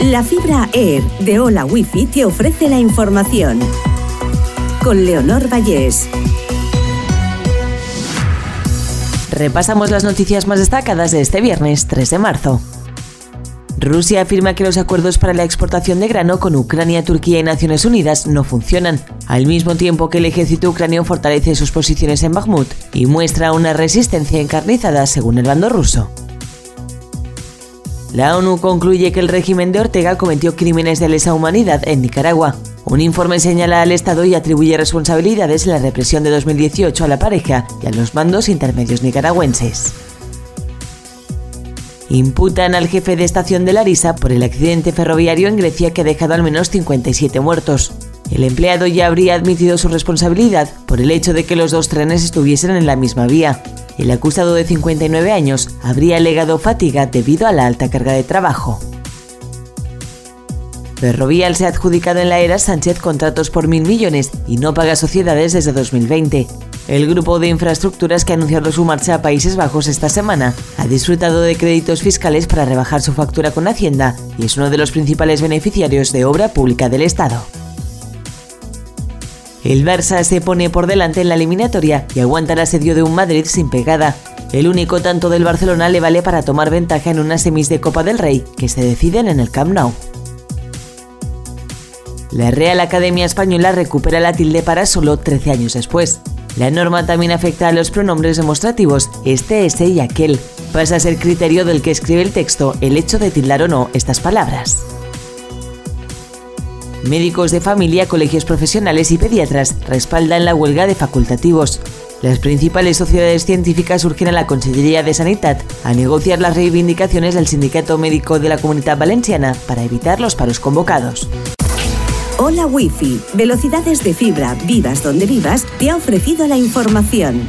La fibra Air de Hola Wifi te ofrece la información. Con Leonor Vallés. Repasamos las noticias más destacadas de este viernes 3 de marzo. Rusia afirma que los acuerdos para la exportación de grano con Ucrania, Turquía y Naciones Unidas no funcionan, al mismo tiempo que el ejército ucraniano fortalece sus posiciones en Bakhmut y muestra una resistencia encarnizada según el bando ruso. La ONU concluye que el régimen de Ortega cometió crímenes de lesa humanidad en Nicaragua. Un informe señala al Estado y atribuye responsabilidades en la represión de 2018 a la pareja y a los mandos intermedios nicaragüenses. Imputan al jefe de estación de Larisa por el accidente ferroviario en Grecia que ha dejado al menos 57 muertos. El empleado ya habría admitido su responsabilidad por el hecho de que los dos trenes estuviesen en la misma vía. El acusado de 59 años habría alegado fatiga debido a la alta carga de trabajo. Ferrovial se ha adjudicado en la era Sánchez contratos por mil millones y no paga sociedades desde 2020. El grupo de infraestructuras que ha anunciado su marcha a Países Bajos esta semana ha disfrutado de créditos fiscales para rebajar su factura con Hacienda y es uno de los principales beneficiarios de obra pública del Estado. El Barça se pone por delante en la eliminatoria y aguanta el asedio de un Madrid sin pegada. El único tanto del Barcelona le vale para tomar ventaja en unas semis de Copa del Rey que se deciden en el Camp Nou. La Real Academia Española recupera la tilde para solo 13 años después. La norma también afecta a los pronombres demostrativos este, ese y aquel. Pasa a ser criterio del que escribe el texto el hecho de tildar o no estas palabras. Médicos de familia, colegios profesionales y pediatras respaldan la huelga de facultativos. Las principales sociedades científicas urgen a la Consellería de Sanidad a negociar las reivindicaciones del Sindicato Médico de la Comunidad Valenciana para evitar los paros convocados. Hola Wi-Fi, velocidades de fibra, vivas donde vivas, te ha ofrecido la información.